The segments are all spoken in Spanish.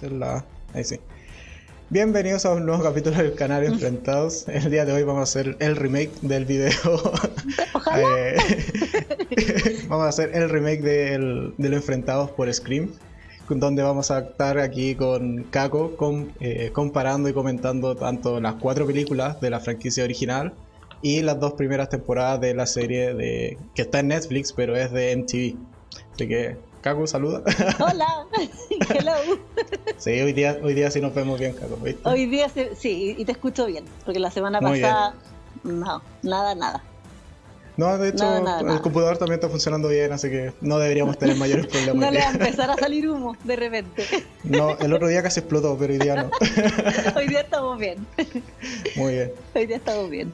la... Ahí sí. Bienvenidos a un nuevo capítulo del canal Enfrentados. El día de hoy vamos a hacer el remake del video. Eh, vamos a hacer el remake del, de los Enfrentados por Scream, donde vamos a estar aquí con Kako eh, comparando y comentando tanto las cuatro películas de la franquicia original y las dos primeras temporadas de la serie de que está en Netflix, pero es de MTV. Así que Caco, saluda. Hola, hello. Sí, hoy día, hoy día sí nos vemos bien, Caco. Hoy día sí, y te escucho bien, porque la semana pasada, no, nada, nada. No, de hecho, el computador también está funcionando bien, así que no deberíamos tener mayores problemas. no le va a empezar a salir humo de repente. No, el otro día casi explotó, pero hoy día no. hoy día estamos bien. Muy bien. Hoy día estamos bien.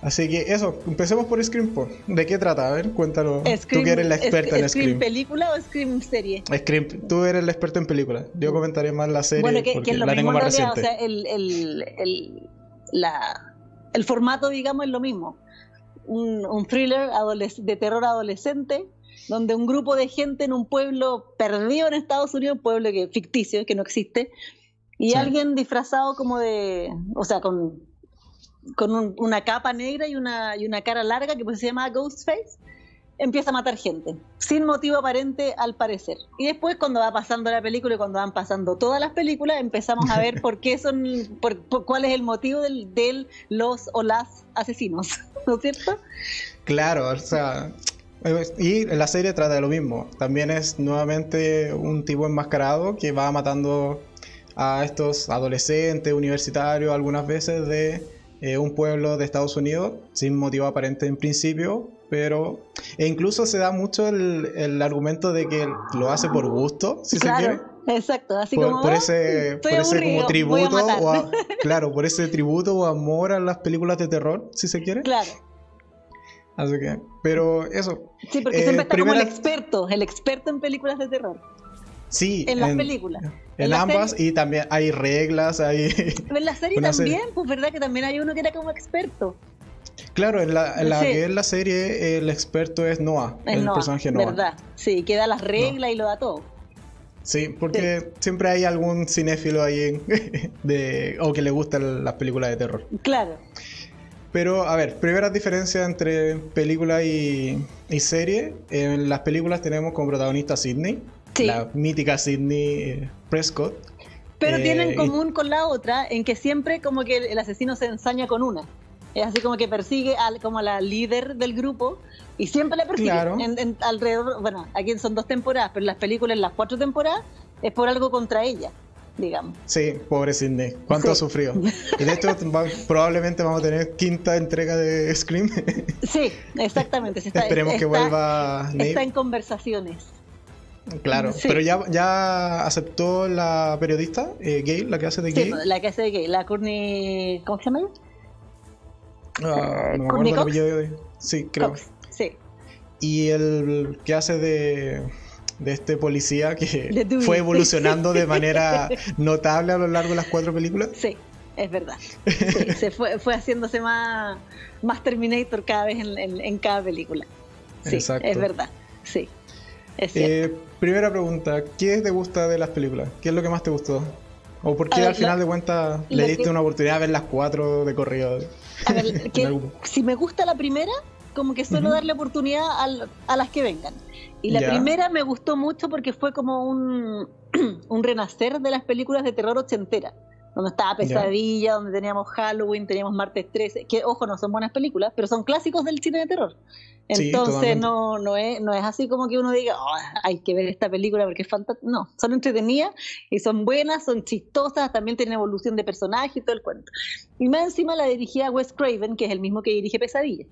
Así que eso, empecemos por Scream. ¿De qué trata? A ver, cuéntalo. tú que eres la experta en Scream. ¿Scream película o Scream serie? Scream, tú eres la experta en película. Yo comentaré más la serie bueno, que, porque es lo la mismo tengo más reciente. O sea, el, el, el, la, el, formato, digamos, es lo mismo. Un, un thriller de terror adolescente donde un grupo de gente en un pueblo perdido en Estados Unidos, un pueblo que ficticio, que no existe, y alguien disfrazado como de, o sea, con con una capa negra y una, y una cara larga que pues se llama Ghostface, empieza a matar gente, sin motivo aparente al parecer. Y después cuando va pasando la película y cuando van pasando todas las películas, empezamos a ver por qué son, por, cuál es el motivo del, del, los o las asesinos, ¿no es cierto? Claro, o sea, y la serie trata de lo mismo. También es nuevamente un tipo enmascarado que va matando a estos adolescentes, universitarios, algunas veces de eh, un pueblo de Estados Unidos, sin motivo aparente en principio, pero e incluso se da mucho el, argumento de que lo hace por gusto, si se quiere. Exacto, así por, como por ese, por ese como tributo o claro, por ese tributo o amor a las películas de terror, si se quiere. Claro. Así que, pero eso. Sí, porque siempre eh, está como el experto, el experto en películas de terror. Sí. En las películas. En, ambas y también hay reglas, hay... en la serie también, pues verdad que también hay uno que era como experto. Claro, en la, que es la serie el experto es Noah, el personaje Noah. verdad, sí, que da las reglas y lo da todo. Sí, porque siempre hay algún cinéfilo ahí de, o que le gustan las películas de terror. Claro. Pero, a ver, primera diferencia entre película y, y serie. En las películas tenemos como protagonista a Sidney, la mítica Sidney eh, Prescott. Pero tiene en eh, común con la otra en que siempre como que el asesino se ensaña con una. Es así como que persigue al, como a la líder del grupo y siempre le persigue en, alrededor. Bueno, aquí son dos temporadas, pero en las películas, en las cuatro temporadas, es por algo contra ella, digamos. Sí, pobre Sidney. ¿Cuánto ha sufrido? Y de hecho, probablemente vamos a tener quinta entrega de Scream. Sí, exactamente. Esperemos que vuelva. Está en conversaciones. Claro, pero ya, ya aceptó la periodista eh, gay, la que hace de gay. Sí, la que hace de gay, la Courtney. ¿Cómo se llama? Ah, no me acuerdo el Sí, creo. sí. Y el que hace de, de este policía que fue evolucionando de manera notable a lo largo de las cuatro películas. Sí, es verdad. se fue, fue haciéndose más, más Terminator cada vez en, en, cada película. Sí, Exacto. es verdad. Sí. Eh, primera pregunta, ¿qué te gusta de las películas? ¿Qué es lo que más te gustó? ¿O por qué al final de cuentas le diste una oportunidad de ver las cuatro de corrido? A ver, si me gusta la primera, como que suelo darle oportunidad a las que vengan. Y la primera me gustó mucho porque fue como un, un renacer de las películas de terror ochentera donde estaba Pesadilla, donde teníamos Halloween, teníamos Martes 13, que ojo, no son buenas películas, pero son clásicos del cine de terror. Entonces no, no, es, no es así como que uno diga, oh, hay que ver esta película porque es fantástica. No, son entretenidas y son buenas, son chistosas, también tienen evolución de personaje y todo el cuento. Y más encima la dirigía Wes Craven, que es el mismo que dirige Pesadilla.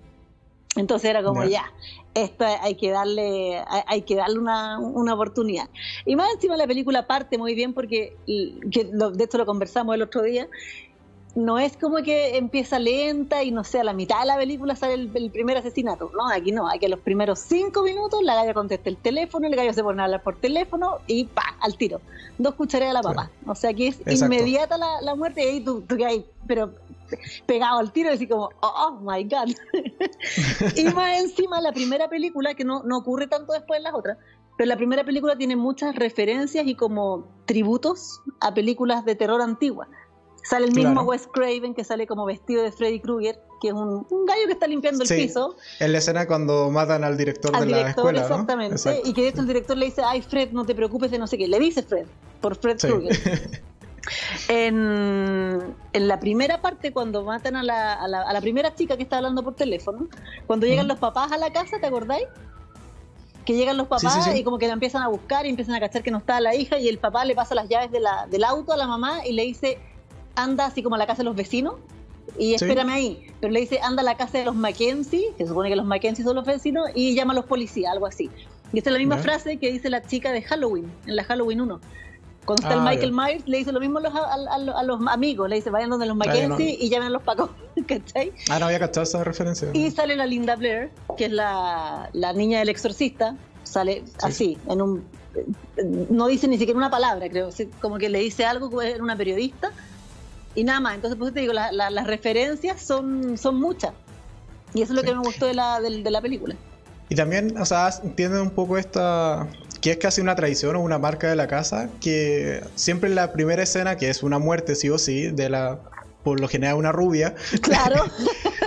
Entonces era como, ya, esto hay que darle, hay, que darle una, una, oportunidad. Y más encima la película parte muy bien porque, que de esto lo conversamos el otro día, no es como que empieza lenta y no sé, a la mitad de la película sale el, primer asesinato. No, aquí no, aquí a los primeros cinco minutos la galla contesta el teléfono, el gallo se pone a hablar por teléfono y pa, al tiro. Dos cucharadas a la papa. O sea, aquí es inmediata la, la, muerte y ahí tú, tú hay, pero pegado al tiro así como, oh, my god. y más encima la primera película, que no, no ocurre tanto después en las otras, pero la primera película tiene muchas referencias y como tributos a películas de terror antiguas. Sale el mismo Wes Craven que sale como vestido de Freddy Krueger, que es un, gallo que está limpiando el piso. En la escena cuando matan al director de la escuela. Exactamente. Y que de hecho el director le dice, ay Fred, no te preocupes de no sé qué. Le dice Fred, por Fred Krueger. en, la primera parte, cuando matan a la, a la, primera chica que está hablando por teléfono, cuando llegan los papás a la casa, ¿te acordáis? que llegan los papás y como que la empiezan a buscar y empiezan a cachar que no está la hija y el papá le pasa las llaves de la, del auto a la mamá y le dice, anda así como a la casa de los vecinos y espérame ahí. Pero le dice, anda a la casa de los Mackenzie, que se supone que los Mackenzie son los vecinos, y llama a los policías, algo así. Y esta es la misma frase que dice la chica de Halloween, en la Halloween 1. Cuando está el ah, Michael Myers, le dice lo mismo a los, a, los amigos, le dice, vayan donde los Mackenzie y llamen a los pacos, ¿cachai? Ah, no había cachado esa referencia. Y sale la Linda Blair, que es la, la niña del exorcista, sale así, en un... No dice ni siquiera una palabra, creo, como que le dice algo era una periodista y nada más. Entonces, pues te digo, las referencias son, son muchas. Y eso es lo que me gustó de la, de, la película. Y también, o sea, entienden un poco esta, que es casi una tradición o una marca de la casa, que siempre en la primera escena, que es una muerte sí o sí, de la por lo general una rubia, claro.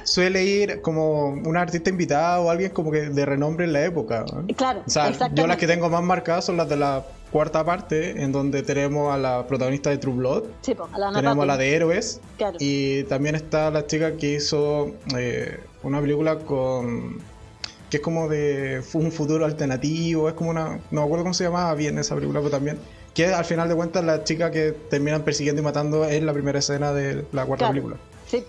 suele ir como una artista invitada o alguien como que de renombre en la época. Claro. O sea, yo las que tengo más marcadas son las de la cuarta parte, en donde tenemos a la protagonista de True Blood, sí, a la tenemos a la de Héroes, y también está la chica que hizo eh, una película con que es como de un futuro alternativo, es como una, no me acuerdo cómo se llamaba bien esa película, pero también que al final de cuentas la chica que terminan persiguiendo y matando es la primera escena de la cuarta película. Sí,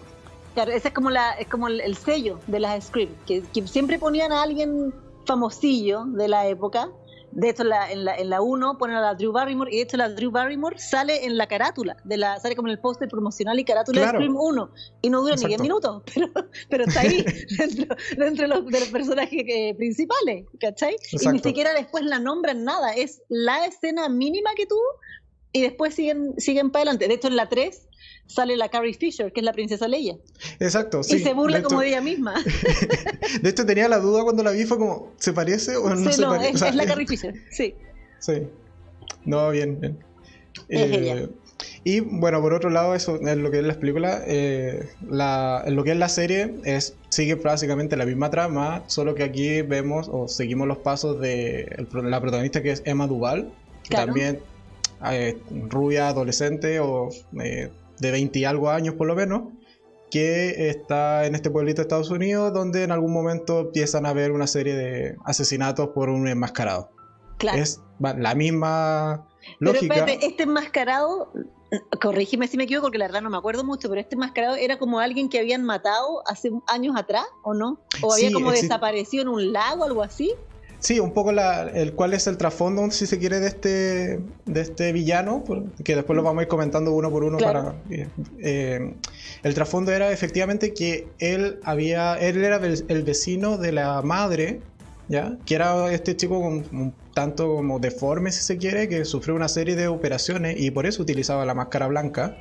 claro, ese es como, la, es como el, sello de las que, que, siempre ponían a alguien famosillo de la época de hecho, en la, en la, en la 1 ponen a la Drew Barrymore y de hecho la Drew Barrymore sale en la carátula, de la, sale como en el póster promocional y carátula de Scream 1 y no dura ni 10 minutos, pero, pero está ahí dentro, dentro de, los, de, los, personajes eh, principales, ¿cachai? Y ni siquiera después la nombran nada, es la escena mínima que tuvo y después siguen, siguen para adelante. De hecho, en la 3 sale la Carrie Fisher, que es la princesa Leia. Exacto, sí. Y se burla como de ella misma. de hecho, tenía la duda cuando la vi, fue como, ¿se parece o no se parece? Es, es la Carrie Fisher, sí. Sí. No, bien, bien. Eh, y bueno, por otro lado, eso en lo que es las películas, eh, la, en lo que es la serie, es, sigue básicamente la misma trama, solo que aquí vemos o seguimos los pasos de la protagonista que es Emma Duval, también eh, rubia, adolescente o eh, de 20 y algo años por lo menos, que está en este pueblito de Estados Unidos donde en algún momento empiezan a haber una serie de asesinatos por un enmascarado. Claro. Es la misma lógica. Pero este enmascarado, corrígeme si me equivoco porque la verdad no me acuerdo mucho, pero este enmascarado era como alguien que habían matado hace años atrás, ¿o no? ¿O había como desaparecido en un lago o algo así? Sí, un poco la, el cuál es el trasfondo, si se quiere, de este, de este villano, que después lo vamos a ir comentando uno por uno para. Eh, eh, el trasfondo era efectivamente que él había. él era el, vecino de la madre, ¿ya? Que era este chico con un tanto como deforme, si se quiere, que sufrió una serie de operaciones y por eso utilizaba la máscara blanca.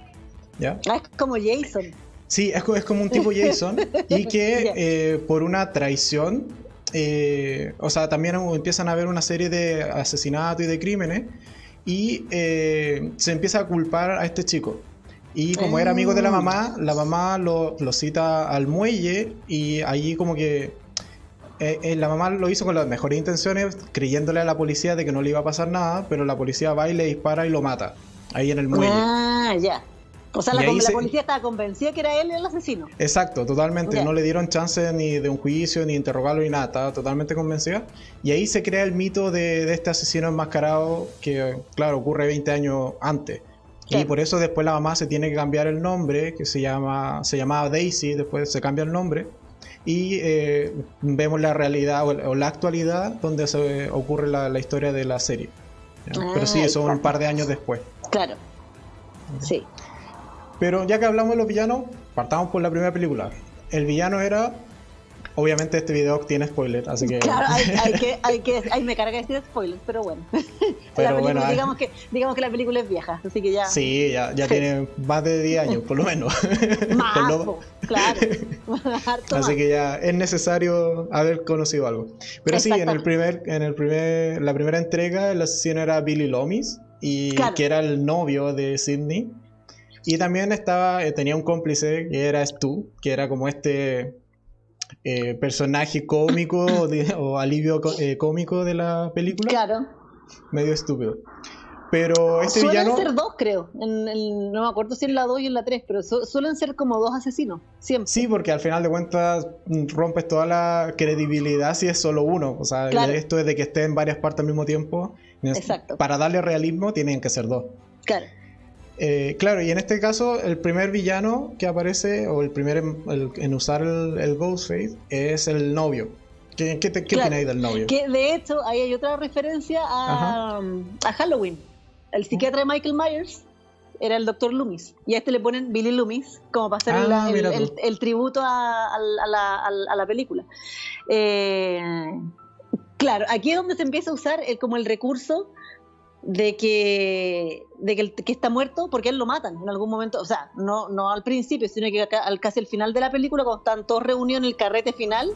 ¿Ya? Ah, es como Jason. Sí, es, es como un tipo Jason y que eh, por una traición eh, o sea, también empiezan a haber una serie de asesinatos y de crímenes y eh, se empieza a culpar a este chico. Y como era amigo de la mamá, la mamá lo, cita al muelle y allí como que eh, la mamá lo hizo con las mejores intenciones, creyéndole a la policía de que no le iba a pasar nada, pero la policía va y le dispara y lo mata, ahí en el muelle. Ah, ya. O sea, la, policía estaba convencida que era él el asesino. Exacto, totalmente. No le dieron chance ni de un juicio, ni interrogarlo, ni nada. Estaba totalmente convencida. Y ahí se crea el mito de, este asesino enmascarado que, claro, ocurre 20 años antes. Y por eso después la mamá se tiene que cambiar el nombre, que se llama se llamaba Daisy, después se cambia el nombre. Y eh, vemos la realidad o, la actualidad donde se ocurre la, historia de la serie. Pero sí, eso ah, un par de años después. Claro. Sí. Pero ya que hablamos de los villanos, partamos por la primera película. El villano era Obviamente este video tiene spoilers, así que... Claro, hay, que, hay que... Ahí me carga decir spoilers, pero bueno. Pero bueno digamos, que, digamos que la película es vieja, así que ya... Sí, ya, ya tiene más de 10 años, por lo menos. Más, claro. así que ya es necesario haber conocido algo. Pero sí, en el primer, en el primer, la primera entrega el asesino era Billy Lomis, y que era el novio de Sidney. Y también estaba, eh, tenía un cómplice que era Stu, que era como este eh, personaje cómico o alivio eh, cómico de la película. Claro. Medio estúpido. Pero este suelen villano. ser dos, creo. no me acuerdo si en la 2 y en la 3, pero suelen ser como dos asesinos, siempre. Sí, porque al final de cuentas mm, rompes toda la credibilidad si es solo uno. O sea, esto es de que esté en varias partes al mismo tiempo. Exacto. Para darle realismo tienen que ser dos. Claro. Eh, claro, y en este caso, el primer villano que aparece, o el primer en, usar el, el Ghostface, es el novio. ¿Qué, qué, opináis del novio? Que de hecho, ahí hay otra referencia a, a Halloween. El psiquiatra de Michael Myers era el doctor Loomis. Y a este le ponen Billy Loomis, como para hacer ah, el, tributo a, la, película. Eh, claro, aquí es donde se empieza a usar como el recurso de que, de que el que está muerto porque él lo matan en algún momento, o sea, no, no al principio, sino que al, casi al final de la película, cuando están todos reunidos en el carrete final,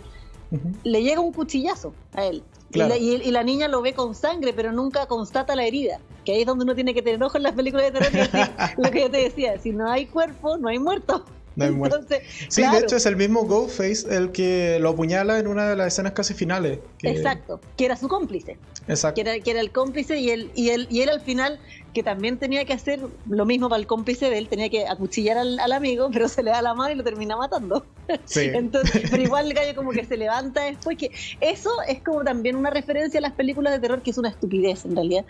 le llega un cuchillazo a él. Y, la, niña lo ve con sangre, pero nunca constata la herida. Que ahí es donde uno tiene que tener ojo en las películas de terror. lo que yo te decía, si no hay cuerpo, no hay muerto. sí, de hecho es el mismo Ghostface el que lo apuñala en una de las escenas casi finales. Exacto, que era su cómplice. Exacto. Que era, el cómplice y él, y, él, y él al final, que también tenía que hacer lo mismo para el cómplice de él, tenía que acuchillar al, amigo, pero se le da la mano y lo termina matando. Sí. Entonces, pero igual el gallo como que se levanta después, que eso es como también una referencia a las películas de terror, que es una estupidez en realidad.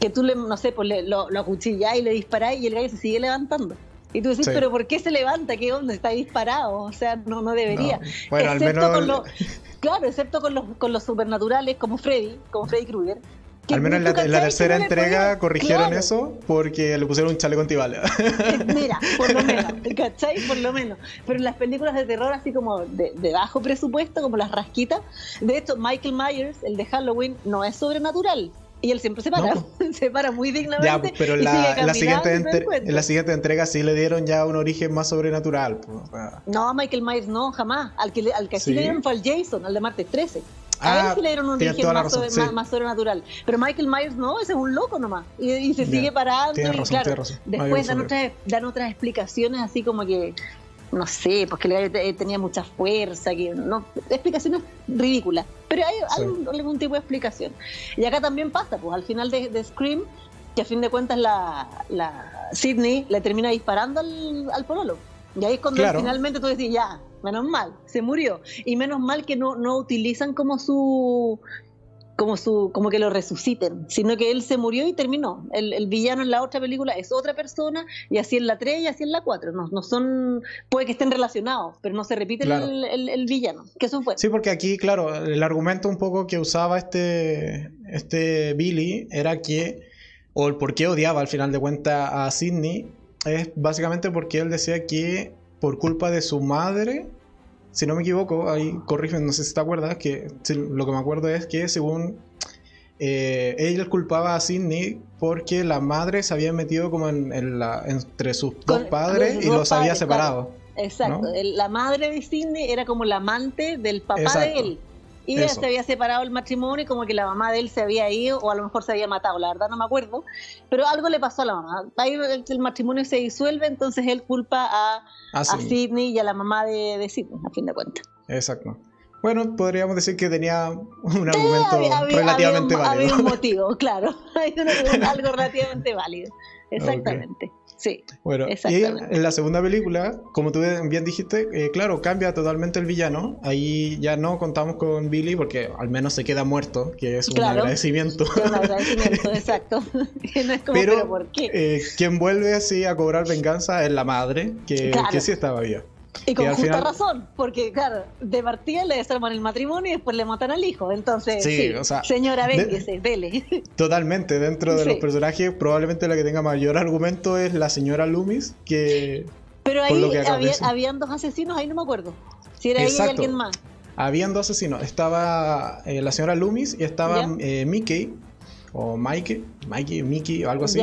Que tú le, no sé, pues lo, lo acuchillás y le disparás y el gallo se sigue levantando. Y tú decís, pero ¿por qué se levanta? ¿Qué onda? Está disparado. O sea, no, no debería. Bueno, al menos... con los, claro, excepto con los, con los supernaturales como Freddy, como Freddy Krueger. Al menos en la, tercera entrega corrigieron eso porque le pusieron un chaleco antibalas. Eh, mira, por lo menos, ¿cachai? Por lo menos. Pero en las películas de terror así como de, de, bajo presupuesto, como las rasquitas, de hecho Michael Myers, el de Halloween, no es sobrenatural y él siempre se para, se para muy dignamente. Ya, pero en la, siguiente en la siguiente entrega sí le dieron ya un origen más sobrenatural. No, Michael Myers no, jamás. Al que, al que sí. le dieron fue al Jason, al de martes 13. A ah, él sí le dieron un origen más, sobrenatural. Pero Michael Myers no, ese es un loco nomás. Y, se sigue parando. y claro, después dan otras, dan otras explicaciones así como que no sé, porque le tenía mucha fuerza, que no, explicaciones ridículas, pero hay, algún, tipo de explicación. Y acá también pasa, pues al final de, Scream, que a fin de cuentas la, la Sidney le termina disparando al, al pololo. Y ahí es cuando finalmente tú decís, ya, menos mal, se murió. Y menos mal que no, no utilizan como su como su como que lo resuciten, sino que él se murió y terminó. El, villano en la otra película es otra persona y así en la 3 y así en la 4. No, no son, puede que estén relacionados, pero no se repite el, villano. Que eso fue. Sí, porque aquí, claro, el argumento un poco que usaba este, este Billy era que, o el por qué odiaba al final de cuentas a Sidney, es básicamente porque él decía que por culpa de su madre si no me equivoco, ahí corrigen, no sé si te acuerdas, que lo que me acuerdo es que según eh, él culpaba a Sidney porque la madre se había metido como en, la, entre sus dos padres y los había separado. Exacto, la madre de Sidney era como la amante del papá de él. Y ella se había separado el matrimonio y como que la mamá de él se había ido o a lo mejor se había matado, la verdad no me acuerdo, pero algo le pasó a la mamá. Ahí el, matrimonio se disuelve, entonces él culpa a, a, Sidney y a la mamá de, de Sidney, a fin de cuentas. Exacto. Bueno, podríamos decir que tenía un argumento relativamente válido. Había un motivo, claro. Hay algo relativamente válido. Exactamente. Sí. Bueno, y en la segunda película, como tú bien dijiste, eh, claro, cambia totalmente el villano. Ahí ya no contamos con Billy porque al menos se queda muerto, que es un agradecimiento. un agradecimiento, exacto. pero, ¿por qué? Eh, quien vuelve así a cobrar venganza es la madre, que, que sí estaba viva. Y con justa razón, porque claro, de partida le desarman el matrimonio y después le matan al hijo. Entonces, sí, señora, véngese, vele. Totalmente, dentro de los personajes, probablemente la que tenga mayor argumento es la señora Loomis, que... Pero ahí había, habían dos asesinos, ahí no me acuerdo. Si era ella y alguien más. habían dos asesinos. Estaba eh, la señora Loomis y estaba eh, Mickey, o Mike, Mikey, Mickey o algo así,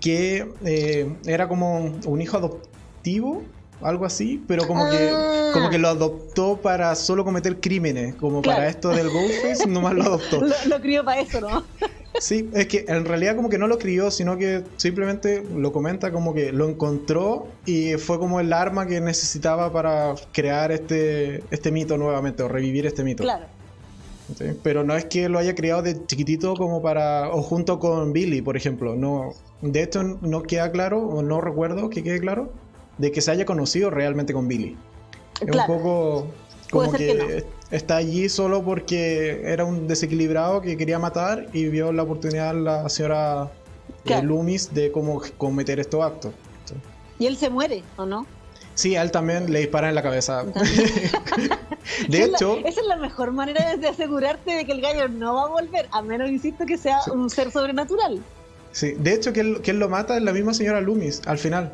que eh, era como un hijo adoptivo, algo así, pero como que ah. como que lo adoptó para solo cometer crímenes, como para esto del Ghostface, nomás lo adoptó. lo, lo crió para eso, ¿no? Sí, es que en realidad como que no lo crió, sino que simplemente lo comenta como que lo encontró y fue como el arma que necesitaba para crear este, este mito nuevamente o revivir este mito. Claro. Pero no es que lo haya criado de chiquitito como para... o junto con Billy, por ejemplo. No, de hecho no queda claro, o no recuerdo que quede claro, de que se haya conocido realmente con Billy. Es un poco como que, está allí solo porque era un desequilibrado que quería matar y vio la oportunidad la señora eh, Loomis de cómo cometer estos actos. ¿Y él se muere o no? Sí, a él también le disparan en la cabeza. de hecho... esa es la mejor manera de asegurarte de que el gallo no va a volver, a menos, insisto, que sea un ser sobrenatural. Sí, de hecho, que él, lo mata es la misma señora Loomis, al final.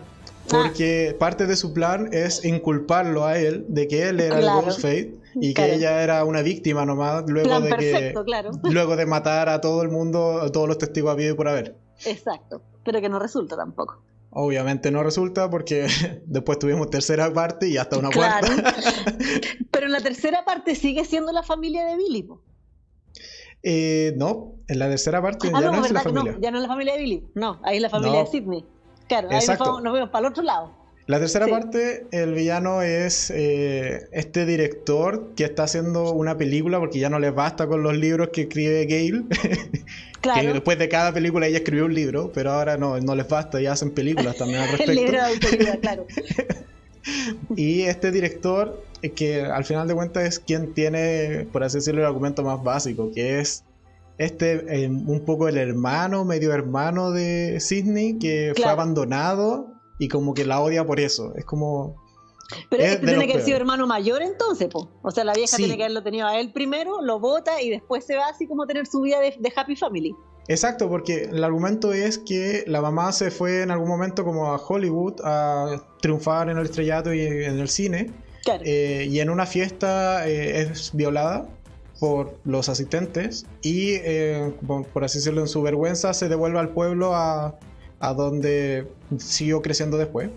Porque ah. parte de su plan es inculparlo a él de que él era el Ghostface y que ella era una víctima nomás luego de que luego de matar a todo el mundo, a todos los testigos habido y por haber. Exacto, pero que no resulta tampoco. Obviamente no resulta porque después tuvimos tercera parte y hasta una cuarta. pero en la tercera parte sigue siendo la familia de Billy. Eh, no, en la tercera parte ah, ya no, es la familia. ya no es la familia de Billy, no, ahí es la familia de Sidney. Claro, ahí nos, vemos para el otro lado. La tercera parte, el villano es eh, este director que está haciendo una película porque ya no les basta con los libros que escribe Gail. Claro. que después de cada película ella escribió un libro, pero ahora no, no les basta, ya hacen películas también al respecto. el libro de claro. y este director, eh, que al final de cuentas es quien tiene, por así decirlo, el argumento más básico, que es este, eh, un poco el hermano, medio hermano de Sidney, que fue abandonado y como que la odia por eso. Es como. Pero este tiene que haber sido hermano mayor entonces, po. O sea, la vieja tiene que haberlo tenido a él primero, lo vota y después se va así como tener su vida de, Happy Family. Exacto, porque el argumento es que la mamá se fue en algún momento como a Hollywood a triunfar en el estrellato y en el cine. Eh, y en una fiesta eh, es violada por los asistentes y, eh, por así decirlo, en su vergüenza se devuelve al pueblo a, a donde siguió creciendo después.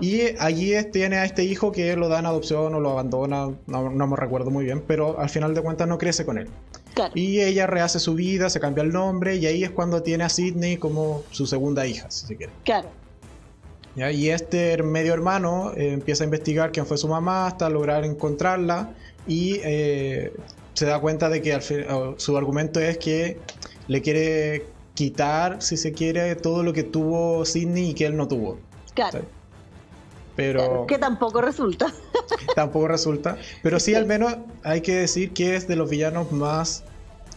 Y allí tiene a este hijo que lo da en adopción o lo abandona, no, me recuerdo muy bien, pero al final de cuentas no crece con él. Y ella rehace su vida, se cambia el nombre y ahí es cuando tiene a Sidney como su segunda hija, si se quiere. Claro. Y este medio hermano eh, empieza a investigar quién fue su mamá hasta lograr encontrarla y eh, se da cuenta de que su argumento es que le quiere quitar, si se quiere, todo lo que tuvo Sidney y que él no tuvo. Claro. Pero. que tampoco resulta. tampoco resulta. Pero sí, al menos hay que decir que es de los villanos más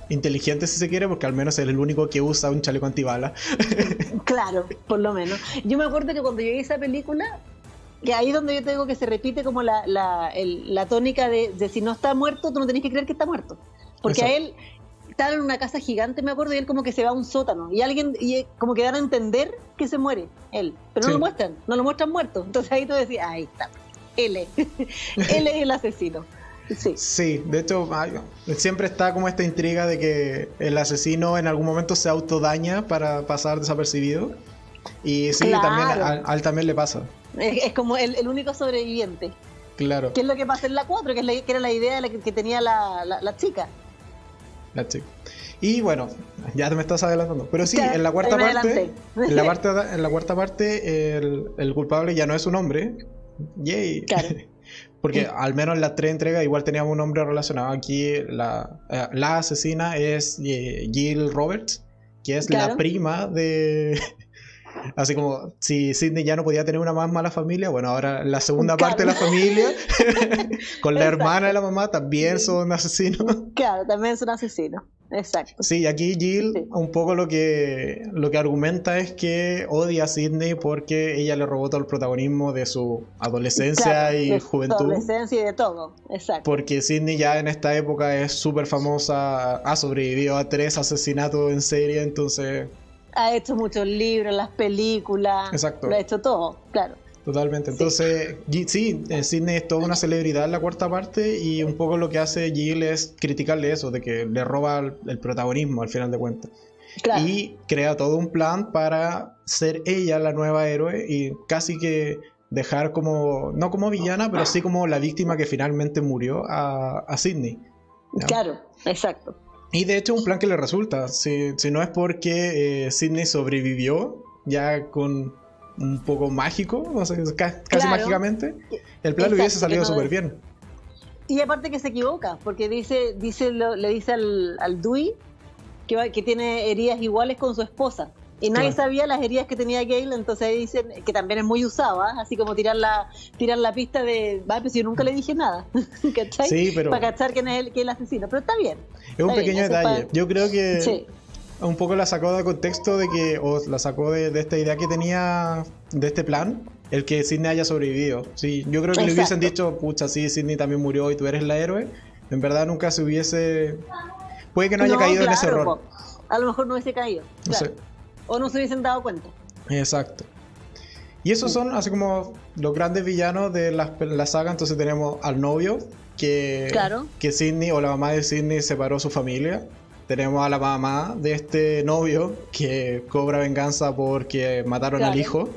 inteligentes, si se quiere, porque al menos es el único que usa un chaleco antibala. claro, por lo menos. Yo me acuerdo que cuando yo vi esa película, que ahí donde yo te digo que se repite como la, la, tónica de, si no está muerto, tú no tenés que creer que está muerto. Porque a él, están en una casa gigante, me acuerdo, y él como que se va a un sótano. Y alguien, y como que dan a entender que se muere él. Pero no lo muestran, no lo muestran muerto. Entonces ahí tú decías, ahí está, él es. él es el asesino. Sí. sí, de hecho, siempre está como esta intriga de que el asesino en algún momento se autodaña para pasar desapercibido. Y sí, también a, él también le pasa. Es, como el, único sobreviviente. Claro. ¿Qué es lo que pasa en la 4? Que, es que era la idea que, que tenía la, la chica. Y bueno, ya te me estás adelantando. Pero sí, en la cuarta parte, en la cuarta, en la cuarta parte, el, culpable ya no es un hombre. Yay. Porque al menos en las tres entregas igual teníamos un hombre relacionado. Aquí la, eh, la asesina es eh, Jill Roberts, que es la prima de, Así como si Sidney ya no podía tener una más mala familia, bueno, ahora la segunda parte de la familia, con la hermana de la mamá, también son asesinos. Claro, también son asesinos. Exacto. Sí, aquí Jill un poco lo que, lo que argumenta es que odia a Sidney porque ella le robó todo el protagonismo de su adolescencia y juventud. adolescencia y de todo, exacto. Porque Sidney ya en esta época es súper famosa, ha sobrevivido a tres asesinatos en serie, entonces ha hecho muchos libros, las películas, Exacto. lo ha hecho todo, claro. Totalmente. Entonces, sí, eh, Sidney es toda una celebridad en la cuarta parte y un poco lo que hace Jill es criticarle eso, de que le roba el, protagonismo al final de cuentas. Y crea todo un plan para ser ella la nueva héroe y casi que dejar como, no como villana, pero sí como la víctima que finalmente murió a, a Sidney. Claro, exacto. Y de hecho un plan que le resulta, si, si no es porque eh, Sidney sobrevivió ya con un poco mágico, casi mágicamente, el plan le hubiese salido súper bien. Y aparte que se equivoca, porque dice, dice le dice al, al Dewey que, que tiene heridas iguales con su esposa. Y nadie sabía las heridas que tenía Gale, entonces dicen que también es muy usada, ¿ah? así como tirar la, tirar la pista de, va, pues yo nunca le dije nada, ¿cachai? Sí, pero... Para cachar quién es el, quién es el asesino, pero está bien. Es un pequeño detalle, yo creo que un poco la sacó de contexto de que, o la sacó de, esta idea que tenía, de este plan, el que Sidney haya sobrevivido. Sí, yo creo que le hubiesen dicho, pucha, sí, Sidney también murió y tú eres la héroe. En verdad nunca se hubiese... Puede que no haya caído en ese error. A lo mejor no hubiese caído. No sé o no se hubiesen dado cuenta. Exacto. Y esos son así como los grandes villanos de la, la saga. Entonces tenemos al novio, que, claro. que Sidney o la mamá de Sidney separó su familia. Tenemos a la mamá de este novio que cobra venganza porque mataron al hijo.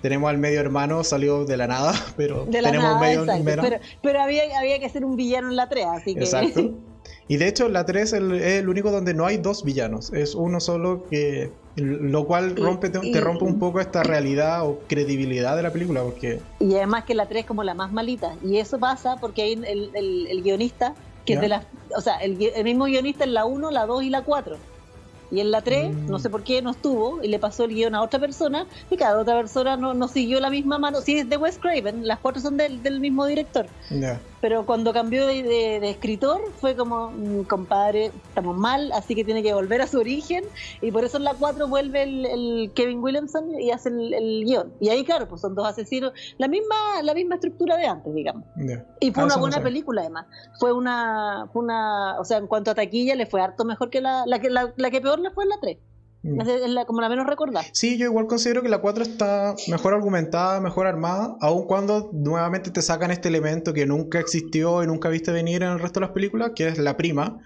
Tenemos al medio hermano, salió de la nada, pero tenemos medio Pero, pero había, había, que ser un villano en la 3, así que. Exacto. Y de hecho, la 3 es el, único donde no hay dos villanos, es uno solo que. Lo cual rompe, te, rompe un poco esta realidad o credibilidad de la película. porque Y además que la 3 es como la más malita. Y eso pasa porque hay el, el, guionista, que es de las. O sea, el, el mismo guionista en la 1, la 2 y la 4 y en la 3, no sé por qué, no estuvo y le pasó el guion a otra persona y cada otra persona no, no siguió la misma mano. Sí, es de Wes Craven, las cuatro son del, del mismo director. Pero cuando cambió de, de, escritor fue como, mm, compadre, estamos mal, así que tiene que volver a su origen y por eso en la 4 vuelve el, Kevin Williamson y hace el, guion. Y ahí, claro, pues son dos asesinos, la misma, la misma estructura de antes, digamos. Y fue ah, una buena película además. Fue una, fue una, o sea, en cuanto a taquilla le fue harto mejor que la, la, que, la, la que peor le fue en la 3. Mm. Es la, como la menos recordada. Sí, yo igual considero que la 4 está mejor argumentada, mejor armada, aun cuando nuevamente te sacan este elemento que nunca existió y nunca viste venir en el resto de las películas, que es la prima,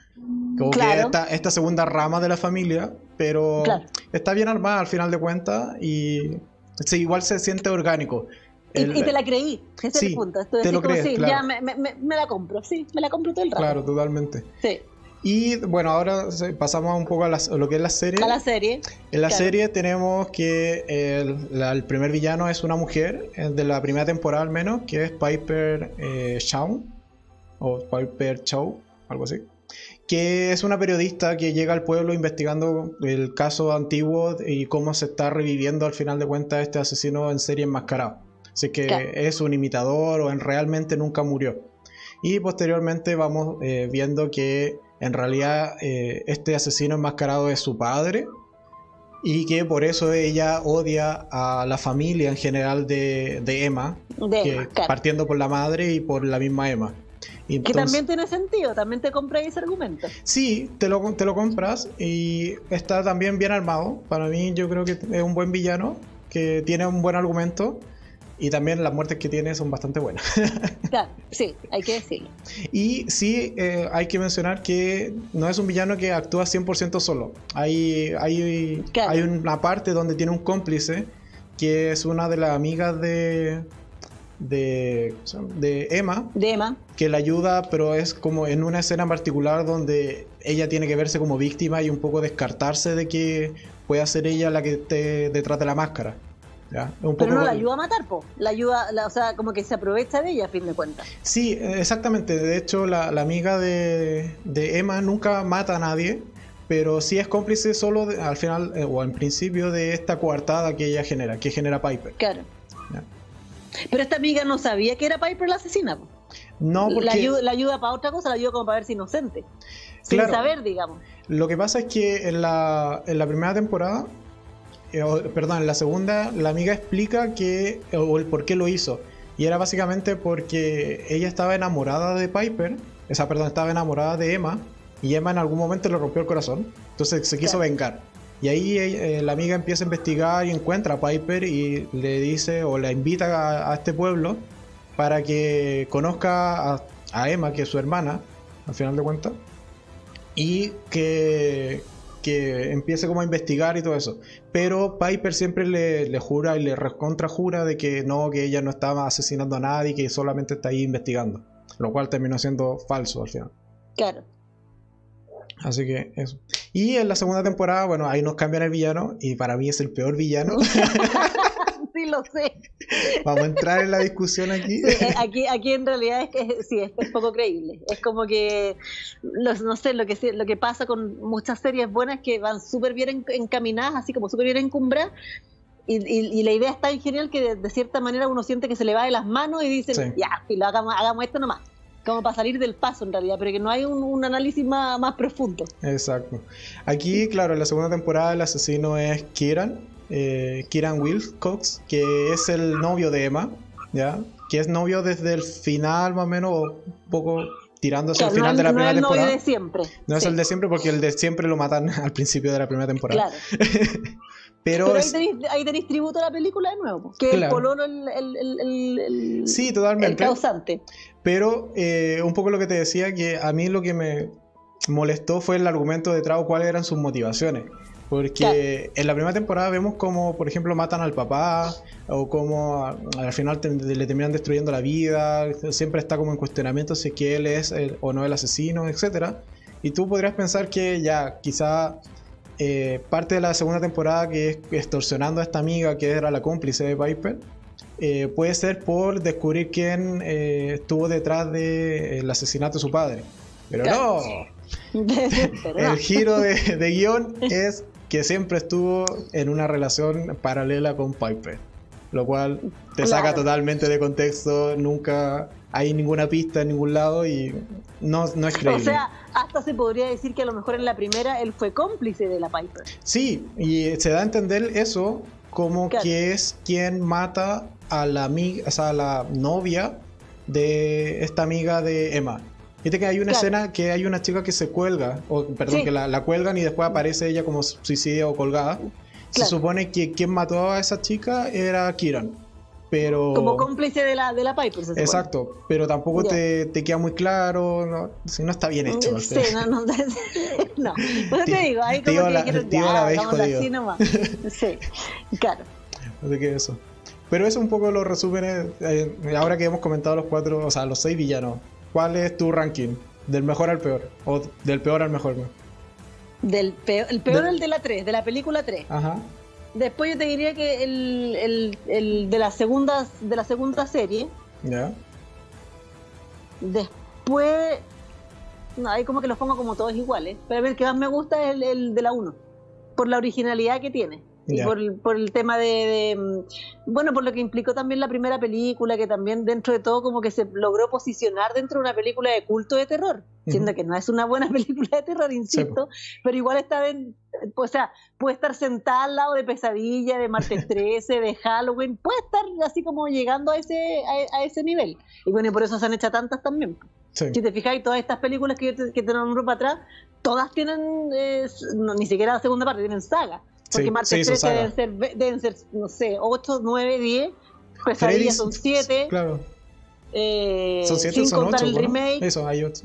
como que esta, esta, segunda rama de la familia, pero está bien armada al final de cuentas y sí, igual se siente orgánico. y, te la creí, ese es el punto. te lo crees, ya me, me, me, la compro, sí, me la compro todo el rato. Claro, totalmente. Sí. Y bueno, ahora pasamos un poco a, lo que es la serie. A la serie. En la serie tenemos que el, primer villano es una mujer, eh, de la primera temporada al menos, que es Piper eh, Shaw, o Piper Chow, algo así. Que es una periodista que llega al pueblo investigando el caso antiguo y cómo se está reviviendo al final de cuentas este asesino en serie enmascarado. Así que es un imitador o en realmente nunca murió. Y posteriormente vamos eh, viendo que en realidad eh, este asesino enmascarado es su padre y que por eso ella odia a la familia en general de, Emma, partiendo por la madre y por la misma Emma. que también tiene sentido, también te compras ese argumento. Sí, te lo, te lo compras y está también bien armado. Para mí yo creo que es un buen villano, que tiene un buen argumento y también las muertes que tiene son bastante buenas. claro, sí, hay que decirlo. Y sí, eh, hay que mencionar que no es un villano que actúa 100% solo. Hay, hay, hay una parte donde tiene un cómplice que es una de las amigas de, de, de Emma. De Emma. Que la ayuda, pero es como en una escena en particular donde ella tiene que verse como víctima y un poco descartarse de que pueda ser ella la que esté detrás de la máscara. Pero no la ayuda a matar, po. La ayuda, o sea, como que se aprovecha de ella a fin de cuentas. Sí, exactamente. De hecho, la, amiga de, Emma nunca mata a nadie, pero sí es cómplice solo al final, eh, o al principio, de esta coartada que ella genera, que genera Piper. Claro. Pero esta amiga no sabía que era Piper la asesina. No, porque... La ayuda, la ayuda para otra cosa, la ayuda como para verse inocente. Sin saber, digamos. Lo que pasa es que en la, en la primera temporada eh, perdón, en la segunda, la amiga explica que, o el por qué lo hizo. Y era básicamente porque ella estaba enamorada de Piper, o sea, perdón, estaba enamorada de Emma, y Emma en algún momento le rompió el corazón, entonces se quiso vengar. Y ahí eh, la amiga empieza a investigar y encuentra a Piper y le dice o la invita a, este pueblo para que conozca a, Emma, que es su hermana, al final de cuentas, y que, que empiece como a investigar y todo eso. Pero Piper siempre le, le jura y le contrajura de que no, que ella no estaba asesinando a nadie, que solamente está ahí investigando. Lo cual terminó siendo falso al final. Claro. Así que eso. Y en la segunda temporada, bueno, ahí nos cambian el villano y para mí es el peor villano. sí, lo sé. Vamos a entrar en la discusión aquí. Eh, aquí, aquí en realidad es que sí, es, poco creíble. Es como que, no sé, lo que, lo que pasa con muchas series buenas que van súper bien encaminadas, así como súper bien encumbradas. Y, y, la idea es tan genial que de, cierta manera uno siente que se le va de las manos y dice, ya, lo hagamos, hagamos esto nomás como para salir del paso en realidad, pero que no hay un, análisis más, más, profundo. Exacto. Aquí, claro, en la segunda temporada el asesino es Kieran, eh, Kieran Wilcox, que es el novio de Emma, ¿ya? Que es novio desde el final más o menos, o un poco tirando hacia el final de la primera temporada. No es el de siempre. No es el de siempre porque el de siempre lo matan al principio de la primera temporada. Claro. Pero, ahí, tenéis, tributo a la película de nuevo, que el polono el, el, sí, totalmente. el causante. Pero eh, un poco lo que te decía, que a mí lo que me molestó fue el argumento de Trau, cuáles eran sus motivaciones. Porque en la primera temporada vemos como, por ejemplo, matan al papá, o como al final le terminan destruyendo la vida, siempre está como en cuestionamiento si es que él es o no el asesino, etc. Y tú podrías pensar que ya, quizá eh, parte de la segunda temporada que es extorsionando a esta amiga que era la cómplice de Viper, eh, puede ser por descubrir quién eh, estuvo detrás del asesinato de su padre. Pero no. El giro de, de guion es que siempre estuvo en una relación paralela con Piper. Lo cual te saca totalmente de contexto, nunca hay ninguna pista en ningún lado y no, no es creíble. O sea, hasta se podría decir que a lo mejor en la primera él fue cómplice de la Piper. Sí, y se da a entender eso como que es quien mata a la amiga, o sea, a la novia de esta amiga de Emma. Viste que hay una escena que hay una chica que se cuelga, o perdón, que la, cuelgan y después aparece ella como suicidia o colgada. Se supone que quien mató a esa chica era Kiran. Pero... Como cómplice de la, de la Piper, se Exacto, pero tampoco te, te, queda muy claro, no, si no está bien hecho. Sí, no, no, no. Pues te digo, ahí como que dijeron, ya, la vamos así nomás. Sí, claro. Así que eso. Pero eso un poco lo resúmenes, eh, ahora que hemos comentado los cuatro, o sea, los seis villanos, ¿Cuál es tu ranking? ¿Del mejor al peor? ¿O del peor al mejor? Del peor, el peor es el de la 3, de la película 3. Ajá. Después yo te diría que el, el, el de la segunda de la segunda serie. Ya. Después no, ahí como que los pongo como todos iguales. Pero el que más me gusta es el, el de la 1. Por la originalidad que tiene. Y por, por, el tema de, mm, bueno, por lo que implicó también la primera película, que también dentro de todo como que se logró posicionar dentro de una película de culto de terror, siendo que no es una buena película de terror, insisto, pero igual está en, o sea, puede estar sentada al lado de Pesadilla, de Martes 13, de Halloween, puede estar así como llegando a ese, a, ese nivel. Y bueno, y por eso se han hecho tantas también. Si te fijáis, todas estas películas que, te, que te nombro para atrás, todas tienen, eh, ni siquiera la segunda parte, tienen saga. Porque martes 13 deben ser, deben ser, no sé, 8, 9, 10. Pesadillas son 7. Claro. Eh, son 7 sin son contar 8, el remake. Eso, hay 8.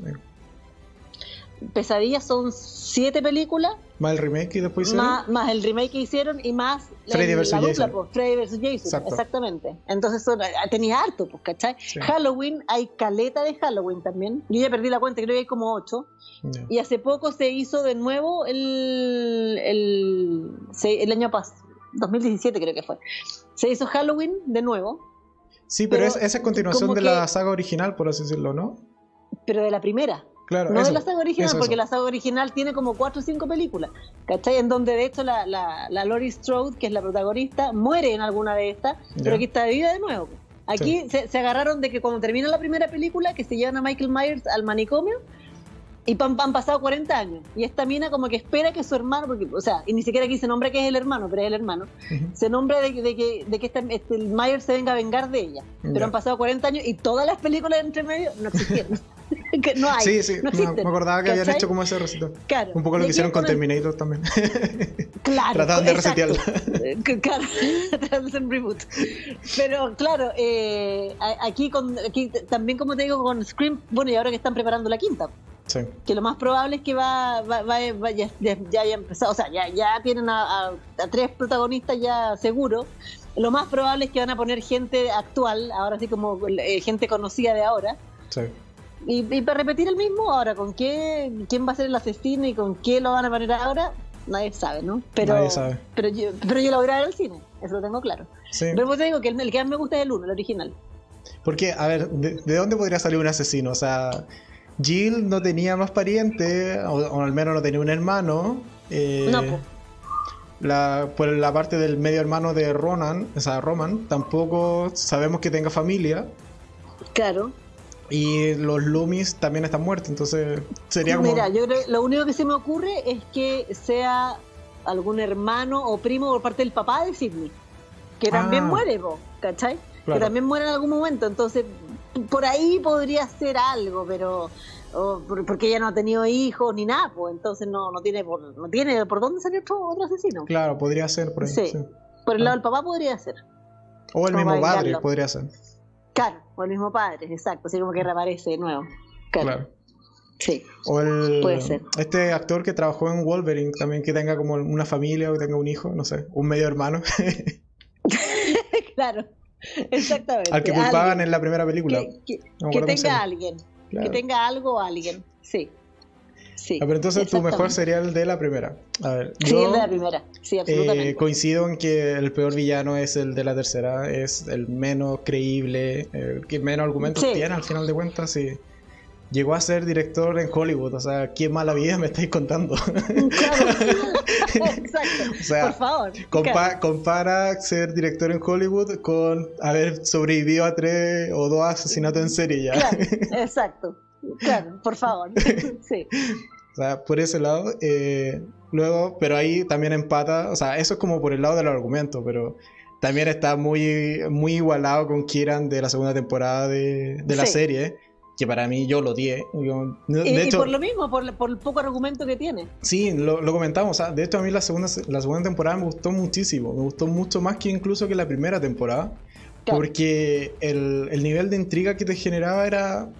Pesadillas son 7 películas. Más el remake que después hicieron. Más, más el remake que hicieron y más Freddy vs. Jason. Pues, Freddy vs. Jason. Exacto. Exactamente. Entonces son, tenía harto, pues, ¿cachai? Sí. Halloween, hay caleta de Halloween también. Yo ya perdí la cuenta, creo que hay como 8. Y hace poco se hizo de nuevo el, el, el año pasado, 2017 creo que fue. Se hizo Halloween de nuevo. Sí, pero, esa es continuación de la saga original, por así decirlo, ¿no? Pero de la primera. Claro, no de la saga original, porque la saga original tiene como 4 o 5 películas, ¿cachai? En donde de hecho la, la, la Laurie Strode, que es la protagonista, muere en alguna de estas, pero aquí está de vida de nuevo. Aquí se, se, agarraron de que cuando termina la primera película, que se llevan a Michael Myers al manicomio, y han, han, pasado 40 años. Y esta mina como que espera que su hermano, porque, o sea, y ni siquiera aquí se nombra que es el hermano, pero es el hermano, se nombra de, de, que, de que este, este, el se venga a vengar de ella. Pero han pasado 40 años y todas las películas entre medio no existieron. que no hay. Sí, sí, no me acordaba que habían hecho como ese recito. Claro. Un poco lo que hicieron con Terminator también. Claro. Trataban de resetearlo. claro, trataban de reboot. Pero claro, eh, aquí, con, aquí también, como te digo, con Scream, bueno, y ahora que están preparando la quinta. Sí. Que lo más probable es que va, va, va, ya, ya, haya empezado, o sea, ya, ya tienen a, a, tres protagonistas ya seguros. Lo más probable es que van a poner gente actual, ahora sí como eh, gente conocida de ahora. Sí. Y, para repetir el mismo, ahora, ¿con qué, quién va a ser el asesino y con qué lo van a poner ahora? Nadie sabe, ¿no? Pero, Nadie sabe. Pero yo, pero yo lo voy a ver al cine, eso lo tengo claro. Sí. Pero pues te digo que el, que más me gusta es el uno, el original. Porque, a ver, ¿de, dónde podría salir un asesino? O sea, Jill no tenía más pariente, o, al menos no tenía un hermano. Eh, no, pues. La, por la parte del medio hermano de Ronan, o sea, Roman, tampoco sabemos que tenga familia. Claro. Y los Loomis también están muertos, entonces sería como... Mira, yo creo lo único que se me ocurre es que sea algún hermano o primo por parte del papá de Sidney, que también ah. muere, ¿cachai? Que también muere en algún momento, entonces por ahí podría ser algo, pero porque ella no ha tenido hijos ni nada, pues entonces no, no tiene por, no tiene por dónde salir otro, asesino. Claro, podría ser por ahí. Sí. Por el lado del papá podría ser. O el mismo padre podría ser. Claro, o el mismo padre, exacto, así como que reaparece de nuevo. Claro. Sí. O el, puede ser. Este actor que trabajó en Wolverine también que tenga como una familia o que tenga un hijo, no sé, un medio hermano. claro, exactamente. Al que culpaban en la primera película. Que, tenga alguien, que tenga algo o alguien, sí. Sí, ah, pero entonces tu mejor sería el de la primera. A ver, sí, el de la primera, sí, absolutamente. Eh, coincido en que el peor villano es el de la tercera, es el menos creíble, el que menos argumentos tiene al final de cuentas. Y llegó a ser director en Hollywood, o sea, qué mala vida me estáis contando. Claro, exacto. o sea, por favor. Compara ser director en Hollywood con haber sobrevivido a tres o dos asesinatos en serie ya. Claro, exacto. Claro, por favor. sí. O sea, por ese lado. Eh, luego, pero ahí también empata. O sea, eso es como por el lado del argumento, pero también está muy, muy igualado con Kieran de la segunda temporada de, la serie. Que para mí yo lo di. y, por lo mismo, por, el poco argumento que tiene. Sí, lo, comentamos. de hecho, a mí la segunda, la segunda temporada me gustó muchísimo. Me gustó mucho más que incluso que la primera temporada. Porque el, el nivel de intriga que te generaba era